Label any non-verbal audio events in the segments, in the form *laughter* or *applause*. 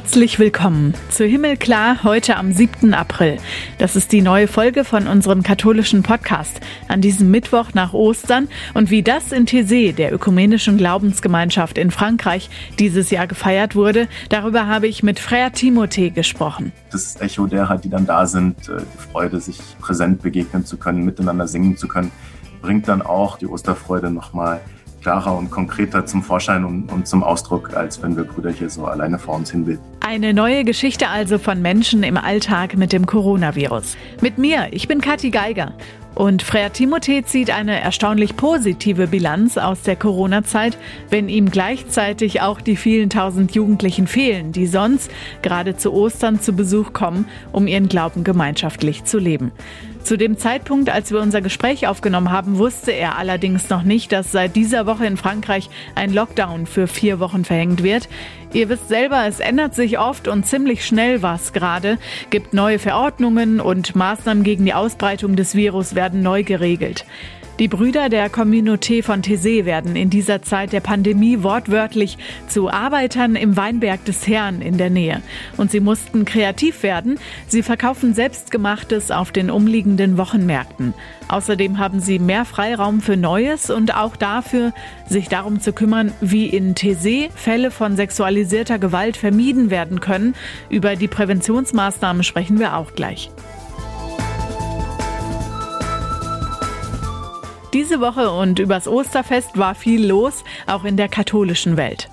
Herzlich willkommen zu Himmelklar heute am 7. April. Das ist die neue Folge von unserem katholischen Podcast an diesem Mittwoch nach Ostern und wie das in Thésée, der ökumenischen Glaubensgemeinschaft in Frankreich, dieses Jahr gefeiert wurde, darüber habe ich mit Frère Timothée gesprochen. Das Echo derer, die dann da sind, äh, die Freude, sich präsent begegnen zu können, miteinander singen zu können, bringt dann auch die Osterfreude nochmal klarer und konkreter zum Vorschein und, und, zum Ausdruck, als wenn wir Brüder hier so alleine vor uns hinbilden. Eine neue Geschichte also von Menschen im Alltag mit dem Coronavirus. Mit mir, ich bin Kathi Geiger. Und Frère Timothée zieht eine erstaunlich positive Bilanz aus der Corona-Zeit, wenn ihm gleichzeitig auch die vielen tausend Jugendlichen fehlen, die sonst gerade zu Ostern zu Besuch kommen, um ihren Glauben gemeinschaftlich zu leben. Zu dem Zeitpunkt, als wir unser Gespräch aufgenommen haben, wusste er allerdings noch nicht, dass seit dieser Woche in Frankreich ein Lockdown für vier Wochen verhängt wird. Ihr wisst selber, es ändert sich oft und ziemlich schnell was gerade, gibt neue Verordnungen und Maßnahmen gegen die Ausbreitung des Virus werden neu geregelt. Die Brüder der Communauté von Thésée werden in dieser Zeit der Pandemie wortwörtlich zu Arbeitern im Weinberg des Herrn in der Nähe. Und sie mussten kreativ werden. Sie verkaufen selbstgemachtes auf den umliegenden Wochenmärkten. Außerdem haben sie mehr Freiraum für Neues und auch dafür, sich darum zu kümmern, wie in Thésée Fälle von sexualisierter Gewalt vermieden werden können. Über die Präventionsmaßnahmen sprechen wir auch gleich. Diese Woche und übers Osterfest war viel los, auch in der katholischen Welt.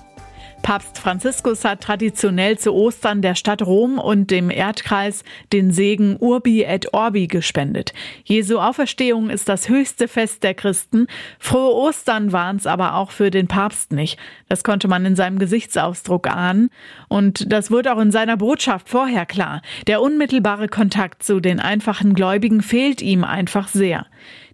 Papst Franziskus hat traditionell zu Ostern der Stadt Rom und dem Erdkreis den Segen Urbi et Orbi gespendet. Jesu Auferstehung ist das höchste Fest der Christen. Frohe Ostern waren es aber auch für den Papst nicht. Das konnte man in seinem Gesichtsausdruck ahnen. Und das wurde auch in seiner Botschaft vorher klar. Der unmittelbare Kontakt zu den einfachen Gläubigen fehlt ihm einfach sehr.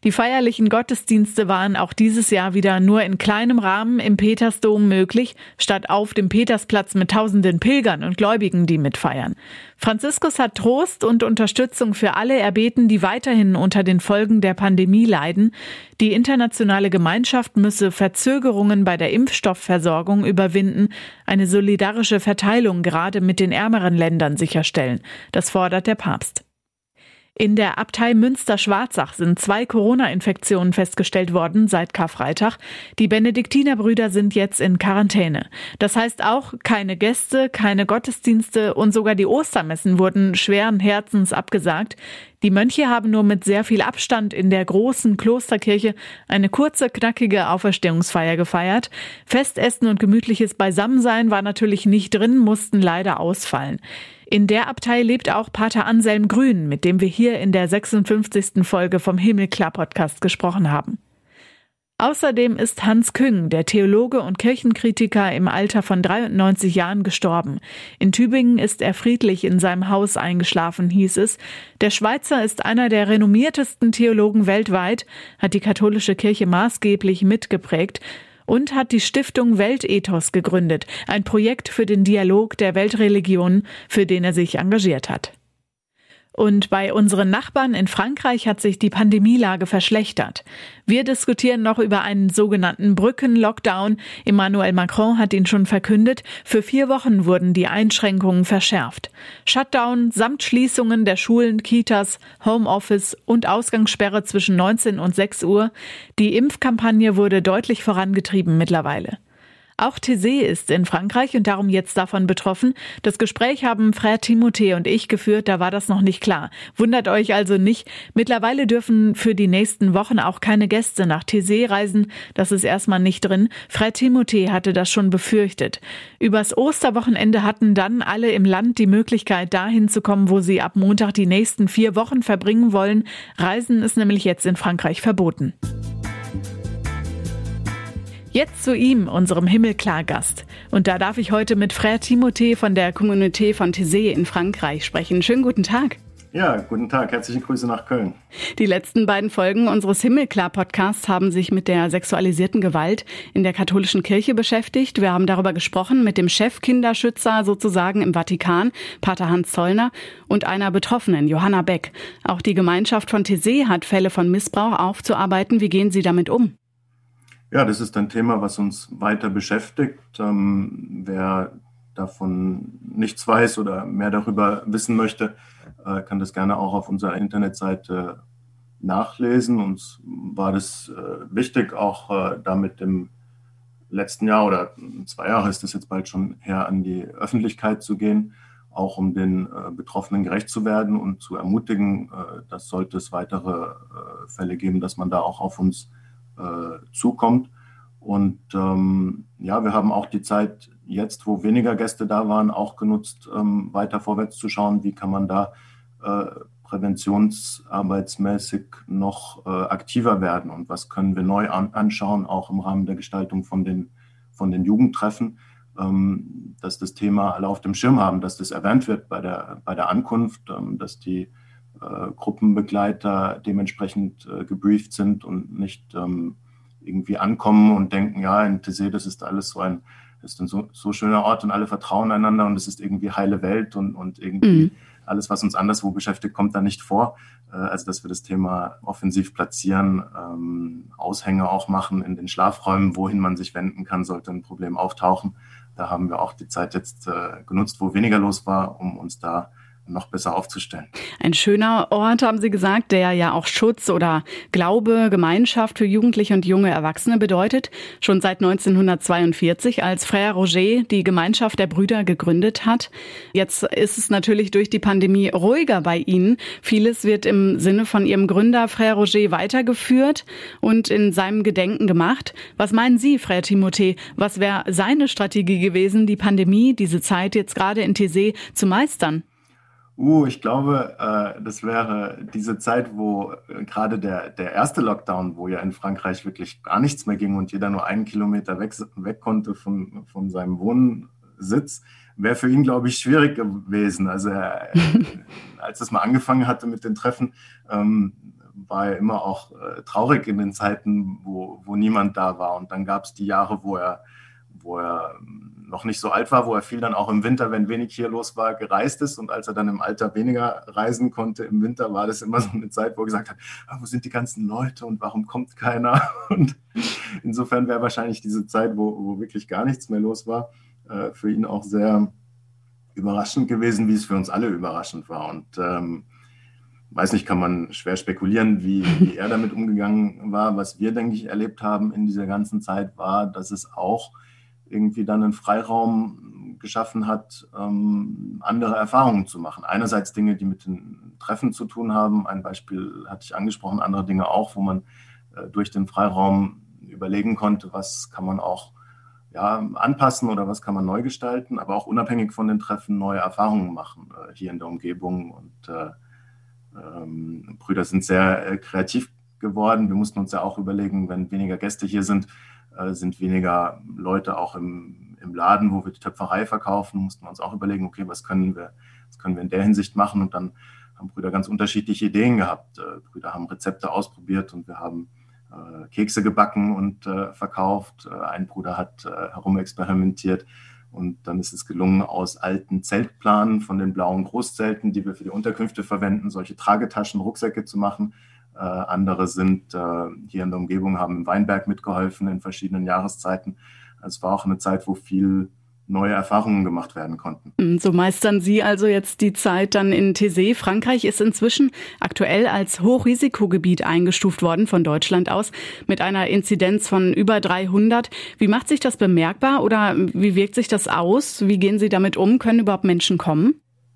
Die feierlichen Gottesdienste waren auch dieses Jahr wieder nur in kleinem Rahmen im Petersdom möglich, statt auf dem Petersplatz mit tausenden Pilgern und Gläubigen, die mitfeiern. Franziskus hat Trost und Unterstützung für alle erbeten, die weiterhin unter den Folgen der Pandemie leiden. Die internationale Gemeinschaft müsse Verzögerungen bei der Impfstoffversorgung überwinden, eine solidarische Verteilung gerade mit den ärmeren Ländern sicherstellen. Das fordert der Papst. In der Abtei Münster-Schwarzach sind zwei Corona-Infektionen festgestellt worden seit Karfreitag. Die Benediktinerbrüder sind jetzt in Quarantäne. Das heißt auch, keine Gäste, keine Gottesdienste und sogar die Ostermessen wurden schweren Herzens abgesagt. Die Mönche haben nur mit sehr viel Abstand in der großen Klosterkirche eine kurze, knackige Auferstehungsfeier gefeiert. Festessen und gemütliches Beisammensein war natürlich nicht drin, mussten leider ausfallen. In der Abtei lebt auch Pater Anselm Grün, mit dem wir hier in der 56. Folge vom Himmelklar Podcast gesprochen haben. Außerdem ist Hans Küng, der Theologe und Kirchenkritiker, im Alter von 93 Jahren gestorben. In Tübingen ist er friedlich in seinem Haus eingeschlafen, hieß es. Der Schweizer ist einer der renommiertesten Theologen weltweit, hat die katholische Kirche maßgeblich mitgeprägt und hat die Stiftung Weltethos gegründet, ein Projekt für den Dialog der Weltreligionen, für den er sich engagiert hat. Und bei unseren Nachbarn in Frankreich hat sich die Pandemielage verschlechtert. Wir diskutieren noch über einen sogenannten Brücken-Lockdown. Emmanuel Macron hat ihn schon verkündet. Für vier Wochen wurden die Einschränkungen verschärft. Shutdown samt Schließungen der Schulen, Kitas, Homeoffice und Ausgangssperre zwischen 19 und 6 Uhr. Die Impfkampagne wurde deutlich vorangetrieben mittlerweile. Auch Thésée ist in Frankreich und darum jetzt davon betroffen. Das Gespräch haben Frère Timothée und ich geführt, da war das noch nicht klar. Wundert euch also nicht. Mittlerweile dürfen für die nächsten Wochen auch keine Gäste nach Thésée reisen. Das ist erstmal nicht drin. Frère Timothée hatte das schon befürchtet. Übers Osterwochenende hatten dann alle im Land die Möglichkeit, dahin zu kommen, wo sie ab Montag die nächsten vier Wochen verbringen wollen. Reisen ist nämlich jetzt in Frankreich verboten. Jetzt zu ihm, unserem Himmelklargast. Und da darf ich heute mit Frère Timothée von der Communauté von Thésée in Frankreich sprechen. Schönen guten Tag. Ja, guten Tag. Herzliche Grüße nach Köln. Die letzten beiden Folgen unseres Himmelklar-Podcasts haben sich mit der sexualisierten Gewalt in der katholischen Kirche beschäftigt. Wir haben darüber gesprochen mit dem Chefkinderschützer sozusagen im Vatikan, Pater Hans Zollner, und einer Betroffenen, Johanna Beck. Auch die Gemeinschaft von Thésée hat Fälle von Missbrauch aufzuarbeiten. Wie gehen Sie damit um? Ja, das ist ein Thema, was uns weiter beschäftigt. Ähm, wer davon nichts weiß oder mehr darüber wissen möchte, äh, kann das gerne auch auf unserer Internetseite nachlesen. Uns war das äh, wichtig, auch äh, damit im letzten Jahr oder zwei Jahre ist das jetzt bald schon her, an die Öffentlichkeit zu gehen, auch um den Betroffenen gerecht zu werden und zu ermutigen, dass sollte es weitere Fälle geben, dass man da auch auf uns zukommt. Und ähm, ja, wir haben auch die Zeit jetzt, wo weniger Gäste da waren, auch genutzt, ähm, weiter vorwärts zu schauen, wie kann man da äh, präventionsarbeitsmäßig noch äh, aktiver werden? Und was können wir neu an, anschauen, auch im Rahmen der Gestaltung von den, von den Jugendtreffen, ähm, dass das Thema alle auf dem Schirm haben, dass das erwähnt wird bei der, bei der Ankunft, ähm, dass die äh, Gruppenbegleiter dementsprechend äh, gebrieft sind und nicht ähm, irgendwie ankommen und denken, ja, in Tessé, das ist alles so ein, das ist ein so, so schöner Ort und alle vertrauen einander und es ist irgendwie heile Welt und, und irgendwie mhm. alles, was uns anderswo beschäftigt, kommt da nicht vor. Äh, also, dass wir das Thema offensiv platzieren, ähm, Aushänge auch machen in den Schlafräumen, wohin man sich wenden kann, sollte ein Problem auftauchen. Da haben wir auch die Zeit jetzt äh, genutzt, wo weniger los war, um uns da noch besser aufzustellen. Ein schöner Ort, haben Sie gesagt, der ja auch Schutz oder Glaube, Gemeinschaft für Jugendliche und junge Erwachsene bedeutet. Schon seit 1942, als Frère Roger die Gemeinschaft der Brüder gegründet hat. Jetzt ist es natürlich durch die Pandemie ruhiger bei Ihnen. Vieles wird im Sinne von Ihrem Gründer Frère Roger weitergeführt und in seinem Gedenken gemacht. Was meinen Sie, Frère Timothée? Was wäre seine Strategie gewesen, die Pandemie, diese Zeit jetzt gerade in Thésée zu meistern? Uh, ich glaube, äh, das wäre diese Zeit, wo äh, gerade der, der erste Lockdown, wo ja in Frankreich wirklich gar nichts mehr ging und jeder nur einen Kilometer weg, weg konnte von, von seinem Wohnsitz, wäre für ihn, glaube ich, schwierig gewesen. Also er, *laughs* als es mal angefangen hatte mit den Treffen, ähm, war er immer auch äh, traurig in den Zeiten, wo, wo niemand da war. Und dann gab es die Jahre, wo er, wo er noch nicht so alt war, wo er viel dann auch im Winter, wenn wenig hier los war, gereist ist. Und als er dann im Alter weniger reisen konnte im Winter, war das immer so eine Zeit, wo er gesagt hat, ah, wo sind die ganzen Leute und warum kommt keiner? *laughs* Und insofern wäre wahrscheinlich diese Zeit, wo, wo wirklich gar nichts mehr los war, äh, für ihn auch sehr überraschend gewesen, wie es für uns alle überraschend war. Und ähm, weiß nicht, kann man schwer spekulieren, wie, wie er damit umgegangen war. Was wir, denke ich, erlebt haben in dieser ganzen Zeit war, dass es auch irgendwie dann einen Freiraum geschaffen hat, ähm, andere Erfahrungen zu machen. Einerseits Dinge, die mit den Treffen zu tun haben. Ein Beispiel hatte ich angesprochen, andere Dinge auch, wo man äh, durch den Freiraum überlegen konnte, was kann man auch ja, anpassen oder was kann man neu gestalten, aber auch unabhängig von den Treffen neue Erfahrungen machen äh, hier in der Umgebung. Und äh, ähm, Brüder sind sehr äh, kreativ geworden. Wir mussten uns ja auch überlegen, wenn weniger Gäste hier sind, sind weniger Leute auch im, im Laden, wo wir die Töpferei verkaufen, mussten wir uns auch überlegen, okay, was können wir, was können wir in der Hinsicht machen? Und dann haben Brüder ganz unterschiedliche Ideen gehabt. Äh, Brüder haben Rezepte ausprobiert und wir haben äh, Kekse gebacken und verkauft. ein Bruder hat herumexperimentiert. Und dann ist es gelungen, aus alten Zeltplanen von den blauen Großzelten, die wir für die Unterkünfte verwenden, solche Tragetaschen, Rucksäcke zu machen. Äh, andere sind äh, hier in der Umgebung, haben im Weinberg mitgeholfen in verschiedenen Jahreszeiten. Es war auch eine Zeit, wo viel neue Erfahrungen gemacht werden konnten. Mm, so meistern Sie also jetzt die Zeit dann in Thésée. Frankreich ist inzwischen aktuell als Hochrisikogebiet eingestuft worden von Deutschland aus mit einer Inzidenz von über 300. Wie macht sich das bemerkbar oder wie wirkt sich das aus? Wie gehen Sie damit um? Können überhaupt Menschen kommen?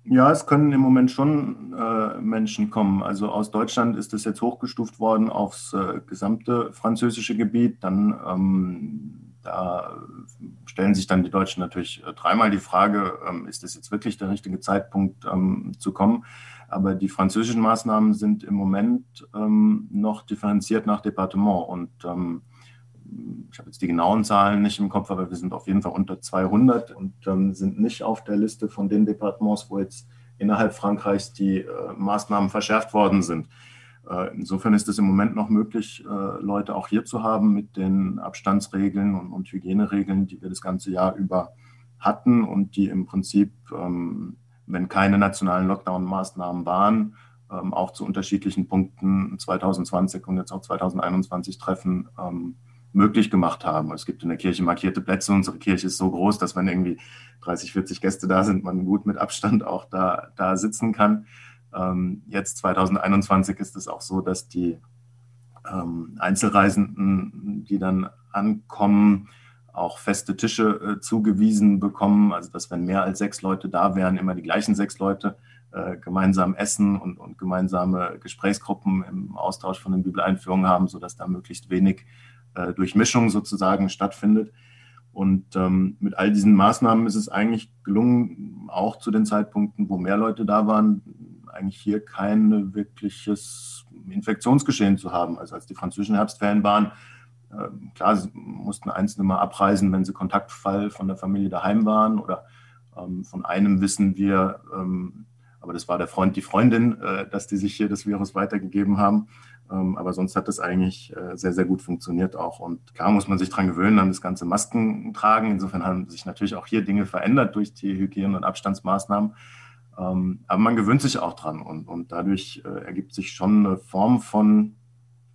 Ja, es können im Moment schon äh, Menschen kommen. Also aus Deutschland ist es jetzt hochgestuft worden aufs äh, gesamte französische Gebiet. Dann ähm, da stellen sich dann die Deutschen natürlich äh, dreimal die Frage, ähm, ist es jetzt wirklich der richtige Zeitpunkt ähm, zu kommen? Aber die französischen Maßnahmen sind im Moment ähm, noch differenziert nach Departement und ähm, ich habe jetzt die genauen Zahlen nicht im Kopf, aber wir sind auf jeden Fall unter 200 und ähm, sind nicht auf der Liste von den Departements, wo jetzt innerhalb Frankreichs die äh, Maßnahmen verschärft worden sind. Äh, insofern ist es im Moment noch möglich, äh, Leute auch hier zu haben mit den Abstandsregeln und, und, Hygieneregeln, die wir das ganze Jahr über hatten und die im Prinzip, ähm, wenn keine nationalen Lockdown-Maßnahmen waren, ähm, auch zu unterschiedlichen Punkten 2020 und jetzt auch 2021 treffen. Ähm, möglich gemacht haben. Es gibt in der Kirche markierte Plätze. Unsere Kirche ist so groß, dass wenn irgendwie 30, 40 Gäste da sind, man gut mit Abstand auch da, da sitzen kann. Ähm, jetzt 2021 ist es auch so, dass die ähm, Einzelreisenden, die dann ankommen, auch feste Tische äh, zugewiesen bekommen. Also dass wenn mehr als sechs Leute da wären, immer die gleichen sechs Leute äh, gemeinsam essen und, und gemeinsame Gesprächsgruppen im Austausch von den Bibeleinführungen haben, sodass da möglichst wenig äh, Durchmischung sozusagen stattfindet. Und ähm, mit all diesen Maßnahmen ist es eigentlich gelungen, auch zu den Zeitpunkten, wo mehr Leute da waren, eigentlich hier kein wirkliches Infektionsgeschehen zu haben. Also als die französischen Herbstferien waren, äh, klar, sie mussten Einzelne mal abreisen, wenn sie Kontaktfall von der Familie daheim waren oder ähm, von einem wissen wir, ähm, aber das war der Freund, die Freundin, äh, dass die sich hier das Virus weitergegeben haben. Ähm, aber sonst hat das eigentlich äh, sehr, sehr gut funktioniert auch. Und klar muss man sich daran gewöhnen, an das ganze Masken tragen. Insofern haben sich natürlich auch hier Dinge verändert durch die Hygiene- und Abstandsmaßnahmen. Ähm, aber man gewöhnt sich auch dran und, und dadurch äh, ergibt sich schon eine Form von,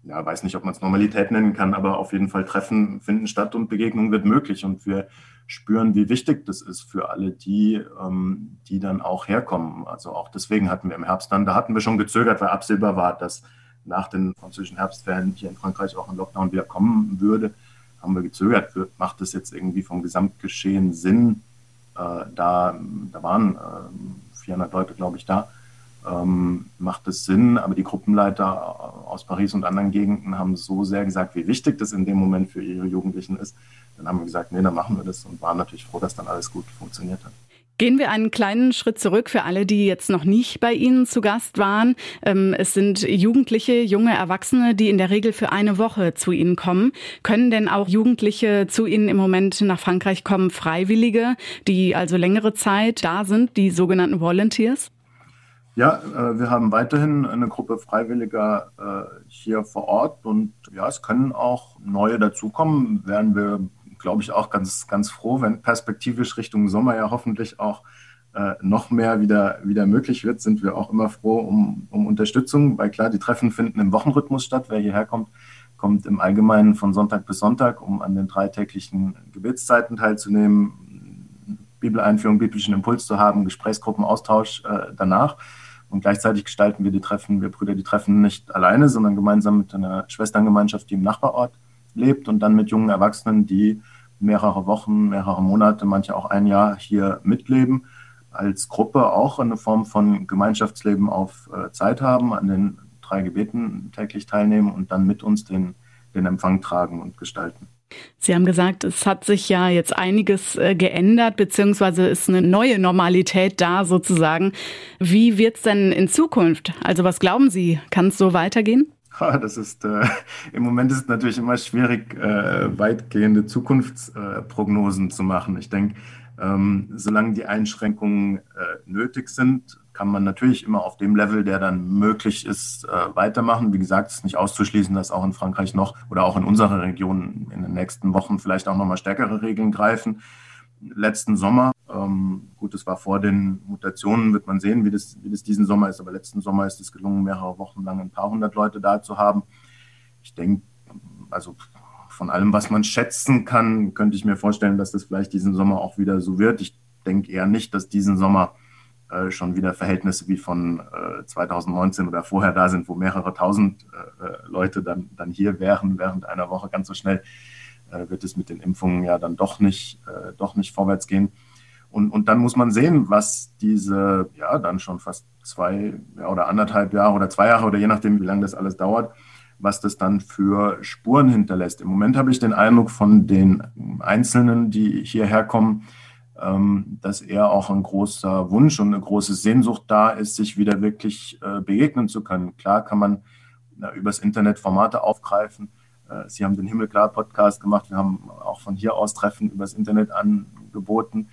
ja, weiß nicht, ob man es Normalität nennen kann, aber auf jeden Fall Treffen finden statt und Begegnung wird möglich. Und wir spüren, wie wichtig das ist für alle die, ähm, die dann auch herkommen. Also auch deswegen hatten wir im Herbst dann, da hatten wir schon gezögert, weil absehbar war, dass nach den französischen Herbstferien hier in Frankreich auch ein Lockdown wieder kommen würde, haben wir gezögert. Macht das jetzt irgendwie vom Gesamtgeschehen Sinn? Äh, da, da waren äh, 400 Leute, glaube ich, da. Ähm, macht es Sinn, aber die Gruppenleiter aus Paris und anderen Gegenden haben so sehr gesagt, wie wichtig das in dem Moment für ihre Jugendlichen ist. Dann haben wir gesagt, nee, dann machen wir das und waren natürlich froh, dass dann alles gut funktioniert hat. Gehen wir einen kleinen Schritt zurück für alle, die jetzt noch nicht bei Ihnen zu Gast waren. Ähm, es sind Jugendliche, junge Erwachsene, die in der Regel für eine Woche zu Ihnen kommen. Können denn auch Jugendliche zu Ihnen im Moment nach Frankreich kommen, Freiwillige, die also längere Zeit da sind, die sogenannten Volunteers? Ja, äh, wir haben weiterhin eine Gruppe Freiwilliger äh, hier vor Ort und ja, es können auch neue dazukommen, werden wir glaube ich, auch ganz, ganz froh, wenn perspektivisch Richtung Sommer ja hoffentlich auch äh, noch mehr wieder, wieder möglich wird, sind wir auch immer froh um, um Unterstützung, weil klar, die Treffen finden im Wochenrhythmus statt. Wer hierher kommt, kommt im Allgemeinen von Sonntag bis Sonntag, um an den dreitäglichen Gebetszeiten teilzunehmen, Bibeleinführung, biblischen Impuls zu haben, Gesprächsgruppenaustausch äh, danach. Und gleichzeitig gestalten wir die Treffen, wir Brüder die Treffen nicht alleine, sondern gemeinsam mit einer Schwesterngemeinschaft, die im Nachbarort lebt und dann mit jungen Erwachsenen, die mehrere Wochen, mehrere Monate, manche auch ein Jahr hier mitleben, als Gruppe auch eine Form von Gemeinschaftsleben auf äh, Zeit haben, an den drei Gebeten täglich teilnehmen und dann mit uns den, den Empfang tragen und gestalten. Sie haben gesagt, es hat sich ja jetzt einiges äh, geändert, beziehungsweise ist eine neue Normalität da sozusagen. Wie wird es denn in Zukunft? Also was glauben Sie, kann es so weitergehen? Das ist äh, im Moment ist es natürlich immer schwierig, äh, weitgehende Zukunftsprognosen äh, zu machen. Ich denke, ähm, solange die Einschränkungen äh, nötig sind, kann man natürlich immer auf dem Level, der dann möglich ist, äh, weitermachen. Wie gesagt, es ist nicht auszuschließen, dass auch in Frankreich noch oder auch in unserer Region in den nächsten Wochen vielleicht auch nochmal stärkere Regeln greifen. Letzten Sommer ähm, gut, es war vor den Mutationen, wird man sehen, wie das, wie das diesen Sommer ist. Aber letzten Sommer ist es gelungen, mehrere Wochen lang ein paar hundert Leute da zu haben. Ich denke, also von allem, was man schätzen kann, könnte ich mir vorstellen, dass das vielleicht diesen Sommer auch wieder so wird. Ich denke eher nicht, dass diesen Sommer äh, schon wieder Verhältnisse wie von äh, 2019 oder vorher da sind, wo mehrere tausend äh, äh, Leute dann, dann hier wären während einer Woche. Ganz so schnell äh, wird es mit den Impfungen ja dann doch nicht, doch nicht vorwärts gehen. Und, und dann muss man sehen, was diese, ja, dann schon fast zwei oder anderthalb Jahre oder zwei Jahre oder je nachdem, wie lange das alles dauert, was das dann für Spuren hinterlässt. Im Moment habe ich den Eindruck von den Einzelnen, die hierher kommen, ähm, dass eher auch ein großer Wunsch und eine große Sehnsucht da ist, sich wieder wirklich äh, begegnen zu können. Klar kann man übers Internet Formate aufgreifen. Äh, Sie haben den Himmelklar-Podcast gemacht. Wir haben auch von hier aus Treffen übers Internet angeboten.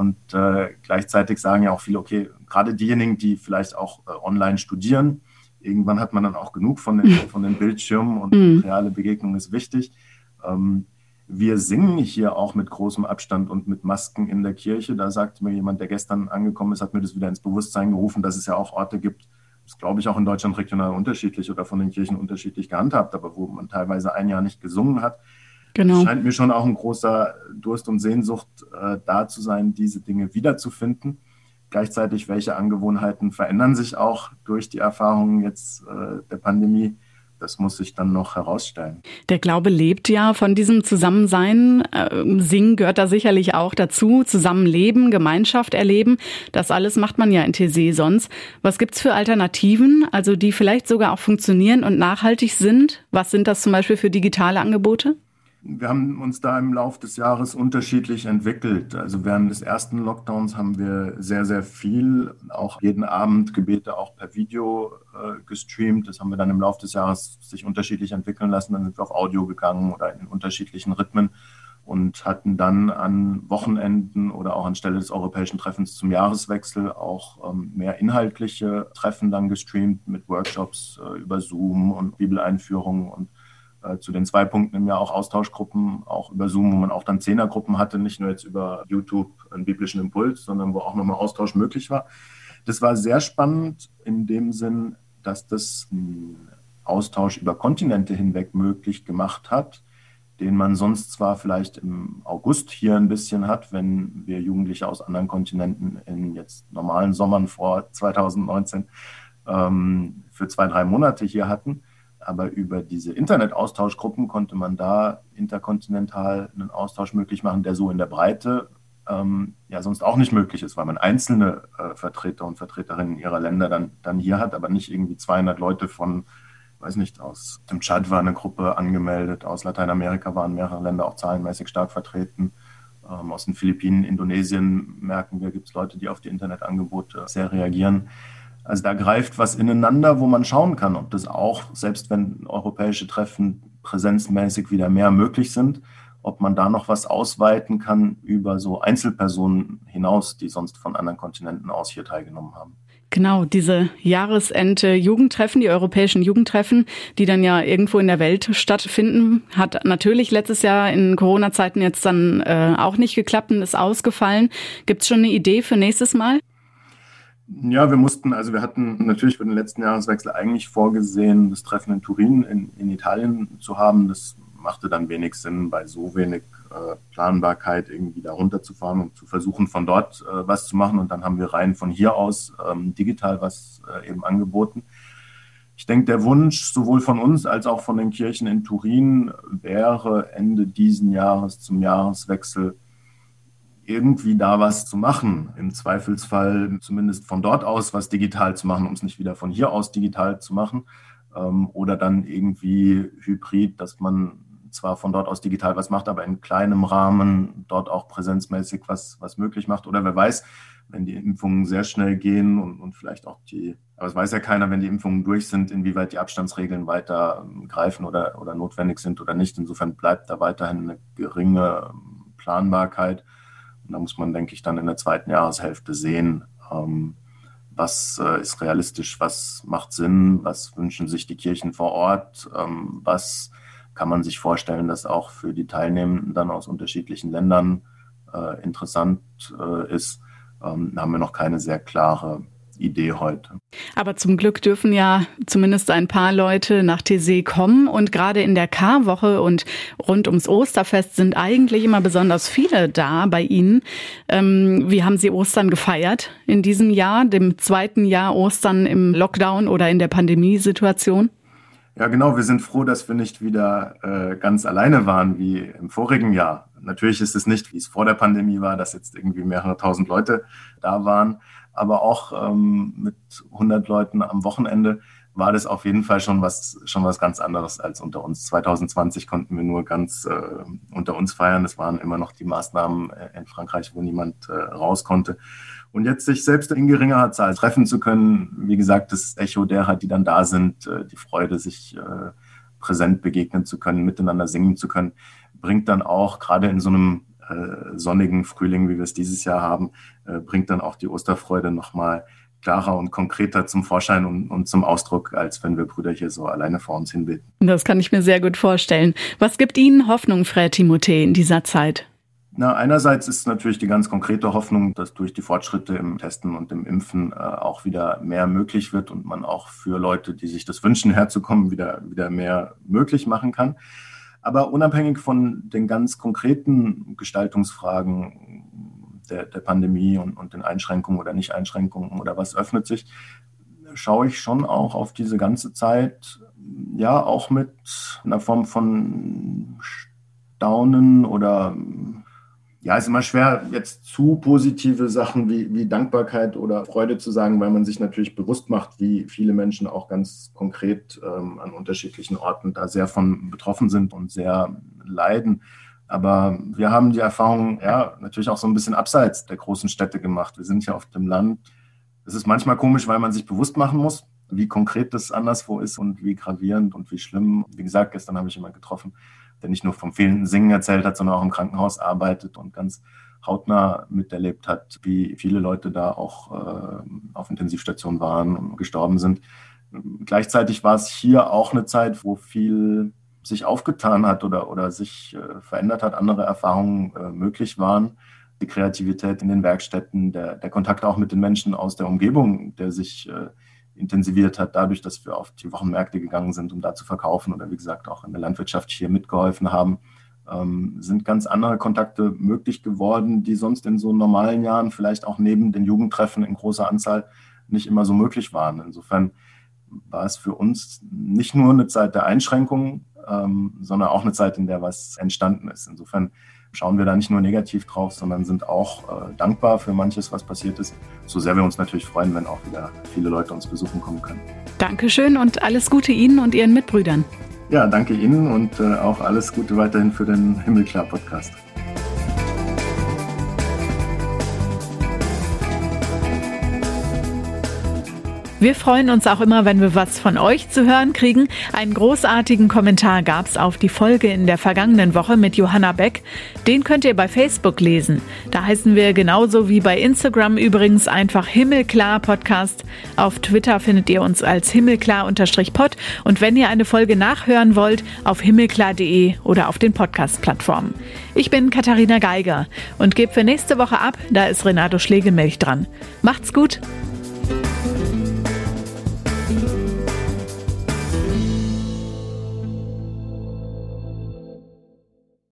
Und äh, gleichzeitig sagen ja auch viele, okay, gerade diejenigen, die vielleicht auch äh, online studieren, irgendwann hat man dann auch genug von den, von den Bildschirmen und mhm. reale Begegnung ist wichtig. Ähm, wir singen hier auch mit großem Abstand und mit Masken in der Kirche. Da sagt mir jemand, der gestern angekommen ist, hat mir das wieder ins Bewusstsein gerufen, dass es ja auch Orte gibt, das glaube ich auch in Deutschland regional unterschiedlich oder von den Kirchen unterschiedlich gehandhabt, aber wo man teilweise ein Jahr nicht gesungen hat Genau. Es scheint mir schon auch ein großer Durst und Sehnsucht äh, da zu sein, diese Dinge wiederzufinden. Gleichzeitig, welche Angewohnheiten verändern sich auch durch die Erfahrungen jetzt äh, der Pandemie? das muss sich dann noch herausstellen. Der Glaube lebt ja von diesem Zusammensein. Ähm, Singen gehört da sicherlich auch dazu. Zusammenleben, Gemeinschaft erleben. Das alles macht man ja in TC sonst. Was gibt's für Alternativen, also die vielleicht sogar auch funktionieren und nachhaltig sind? Was sind das zum Beispiel für digitale Angebote? Wir haben uns da im Laufe des Jahres unterschiedlich entwickelt. Also während des ersten Lockdowns haben wir sehr, sehr viel, auch jeden Abend Gebete auch per Video äh, gestreamt. Das haben wir dann im Laufe des Jahres sich unterschiedlich entwickeln lassen. Dann sind wir auf Audio gegangen oder in unterschiedlichen Rhythmen und hatten dann an Wochenenden oder auch anstelle des europäischen Treffens zum Jahreswechsel auch ähm, mehr inhaltliche Treffen dann gestreamt mit Workshops äh, über Zoom und Bibeleinführungen und äh, zu den zwei Punkten im Jahr auch Austauschgruppen, auch über Zoom, wo man auch dann Zehnergruppen hatte, nicht nur jetzt über YouTube einen biblischen Impuls, sondern wo auch nochmal Austausch möglich war. Das war sehr spannend in dem Sinn, dass das einen Austausch über Kontinente hinweg möglich gemacht hat, den man sonst zwar vielleicht im August hier ein bisschen hat, wenn wir Jugendliche aus anderen Kontinenten in jetzt normalen Sommern vor 2019 ähm, für zwei, drei Monate hier hatten aber über diese Internetaustauschgruppen konnte man da interkontinental einen Austausch möglich machen, der so in der Breite ähm, ja sonst auch nicht möglich ist, weil man einzelne äh, Vertreter und Vertreterinnen ihrer Länder dann, dann hier hat, aber nicht irgendwie 200 Leute von, weiß nicht, aus dem Tschad war eine Gruppe angemeldet, aus Lateinamerika waren mehrere Länder auch zahlenmäßig stark vertreten. Ähm, aus den Philippinen, Indonesien merken wir, gibt es Leute, die auf die Internetangebote sehr reagieren. Also da greift was ineinander, wo man schauen kann, ob das auch, selbst wenn europäische Treffen präsenzmäßig wieder mehr möglich sind, ob man da noch was ausweiten kann über so Einzelpersonen hinaus, die sonst von anderen Kontinenten aus hier teilgenommen haben. Genau, diese Jahresende Jugendtreffen, die europäischen Jugendtreffen, die dann ja irgendwo in der Welt stattfinden, hat natürlich letztes Jahr in Corona-Zeiten jetzt dann äh, auch nicht geklappt und ist ausgefallen. Gibt es schon eine Idee für nächstes Mal? Ja, wir mussten, also wir hatten natürlich für den letzten Jahreswechsel eigentlich vorgesehen, das Treffen in Turin in, in Italien zu haben. Das machte dann wenig Sinn, bei so wenig äh, Planbarkeit irgendwie da runterzufahren und zu versuchen, von dort äh, was zu machen. Und dann haben wir rein von hier aus ähm, digital was äh, eben angeboten. Ich denke, der Wunsch sowohl von uns als auch von den Kirchen in Turin wäre Ende diesen Jahres zum Jahreswechsel irgendwie da was zu machen. Im Zweifelsfall zumindest von dort aus was digital zu machen, um es nicht wieder von hier aus digital zu machen. Ähm, oder dann irgendwie hybrid, dass man zwar von dort aus digital was macht, aber in kleinem Rahmen dort auch präsenzmäßig was, was möglich macht. Oder wer weiß, wenn die Impfungen sehr schnell gehen und, und vielleicht auch die, aber es weiß ja keiner, wenn die Impfungen durch sind, inwieweit die Abstandsregeln weiter ähm, greifen oder, oder notwendig sind oder nicht. Insofern bleibt da weiterhin eine geringe ähm, Planbarkeit. Da muss man, denke ich, dann in der zweiten Jahreshälfte sehen, ähm, was äh, ist realistisch, was macht Sinn, was wünschen sich die Kirchen vor Ort, ähm, was kann man sich vorstellen, dass auch für die Teilnehmenden dann aus unterschiedlichen Ländern äh, interessant äh, ist. Ähm, da haben wir noch keine sehr klare Idee heute. Aber zum Glück dürfen ja zumindest ein paar Leute nach TC kommen und gerade in der Karwoche und rund ums Osterfest sind eigentlich immer besonders viele da bei Ihnen. Ähm, wie haben Sie Ostern gefeiert in diesem Jahr, dem zweiten Jahr Ostern im Lockdown oder in der Pandemiesituation? Ja, genau. Wir sind froh, dass wir nicht wieder äh, ganz alleine waren wie im vorigen Jahr. Natürlich ist es nicht, wie es vor der Pandemie war, dass jetzt irgendwie mehrere tausend Leute da waren aber auch ähm, mit 100 Leuten am Wochenende war das auf jeden Fall schon was, schon was ganz anderes als unter uns. 2020 konnten wir nur ganz äh, unter uns feiern. Das waren immer noch die Maßnahmen äh, in Frankreich, wo niemand äh, raus konnte. Und jetzt sich selbst in geringerer Zahl treffen zu können, wie gesagt, das Echo derer, die dann da sind, äh, die Freude, sich äh, präsent begegnen zu können, miteinander singen zu können, bringt dann auch gerade in so einem sonnigen Frühling, wie wir es dieses Jahr haben, äh, bringt dann auch die Osterfreude nochmal klarer und konkreter zum Vorschein und, und, zum Ausdruck, als wenn wir Brüder hier so alleine vor uns hinbeten. Das kann ich mir sehr gut vorstellen. Was gibt Ihnen Hoffnung, Frère Timothée, in dieser Zeit? Na, einerseits ist natürlich die ganz konkrete Hoffnung, dass durch die Fortschritte im Testen und im Impfen äh, auch wieder mehr möglich wird und man auch für Leute, die sich das wünschen, herzukommen, wieder, wieder mehr möglich machen kann. Aber unabhängig von den ganz konkreten Gestaltungsfragen der, der Pandemie und, und den Einschränkungen oder Nicht-Einschränkungen oder was öffnet sich, schaue ich schon auch auf diese ganze Zeit, ja, auch mit einer Form von Staunen oder ja, ist immer schwer, jetzt zu positive Sachen wie, wie Dankbarkeit oder Freude zu sagen, weil man sich natürlich bewusst macht, wie viele Menschen auch ganz konkret ähm, an unterschiedlichen Orten da sehr von betroffen sind und sehr leiden. Aber wir haben die Erfahrung, ja, natürlich auch so ein bisschen abseits der großen Städte gemacht. Wir sind ja auf dem Land. Es ist manchmal komisch, weil man sich bewusst machen muss, wie konkret das anderswo ist und wie gravierend und wie schlimm. Wie gesagt, gestern habe ich jemanden getroffen, der nicht nur vom fehlenden Singen erzählt hat, sondern auch im Krankenhaus arbeitet und ganz hautnah miterlebt hat, wie viele Leute da auch äh, auf Intensivstationen waren und gestorben sind. Gleichzeitig war es hier auch eine Zeit, wo viel sich aufgetan hat oder, oder sich äh, verändert hat, andere Erfahrungen äh, möglich waren. Die Kreativität in den Werkstätten, der, der Kontakt auch mit den Menschen aus der Umgebung, der sich äh, intensiviert hat, dadurch, dass wir auf die Wochenmärkte gegangen sind, um da zu verkaufen oder wie gesagt auch in der Landwirtschaft hier mitgeholfen haben, ähm, sind ganz andere Kontakte möglich geworden, die sonst in so normalen Jahren vielleicht auch neben den Jugendtreffen in großer Anzahl nicht immer so möglich waren. Insofern war es für uns nicht nur eine Zeit der Einschränkungen, ähm, sondern auch eine Zeit, in der was entstanden ist. Insofern schauen wir da nicht nur negativ drauf, sondern sind auch äh, dankbar für manches, was passiert ist. So sehr wir uns natürlich freuen, wenn auch wieder viele Leute uns besuchen kommen können. Dankeschön und alles Gute Ihnen und Ihren Mitbrüdern. Ja, danke Ihnen und äh, auch alles Gute weiterhin für den Himmelklar-Podcast. Wir freuen uns auch immer, wenn wir was von euch zu hören kriegen. Einen großartigen Kommentar gab es auf die Folge in der vergangenen Woche mit Johanna Beck. Den könnt ihr bei Facebook lesen. Da heißen wir genauso wie bei Instagram übrigens einfach Himmelklar Podcast. Auf Twitter findet ihr uns als Himmelklar-Pod. Und wenn ihr eine Folge nachhören wollt, auf himmelklar.de oder auf den Podcast-Plattformen. Ich bin Katharina Geiger und gebe für nächste Woche ab. Da ist Renato Schlegelmilch dran. Macht's gut!